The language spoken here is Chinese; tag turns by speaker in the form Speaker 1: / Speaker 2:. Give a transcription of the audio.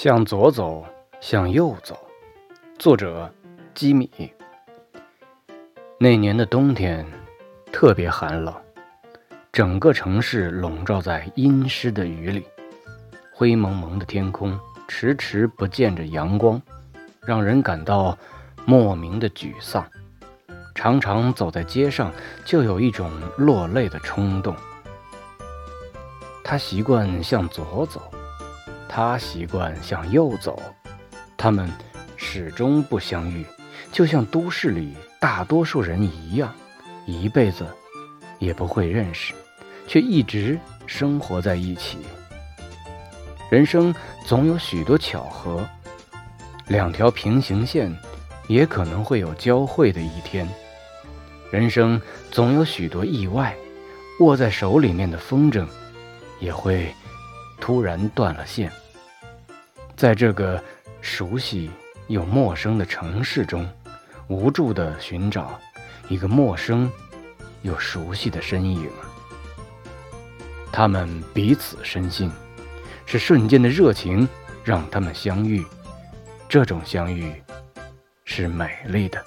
Speaker 1: 向左走，向右走。作者：基米。那年的冬天特别寒冷，整个城市笼罩在阴湿的雨里，灰蒙蒙的天空迟迟不见着阳光，让人感到莫名的沮丧。常常走在街上，就有一种落泪的冲动。他习惯向左走。他习惯向右走，他们始终不相遇，就像都市里大多数人一样，一辈子也不会认识，却一直生活在一起。人生总有许多巧合，两条平行线也可能会有交汇的一天。人生总有许多意外，握在手里面的风筝也会。突然断了线，在这个熟悉又陌生的城市中，无助地寻找一个陌生又熟悉的身影。他们彼此深信，是瞬间的热情让他们相遇，这种相遇是美丽的。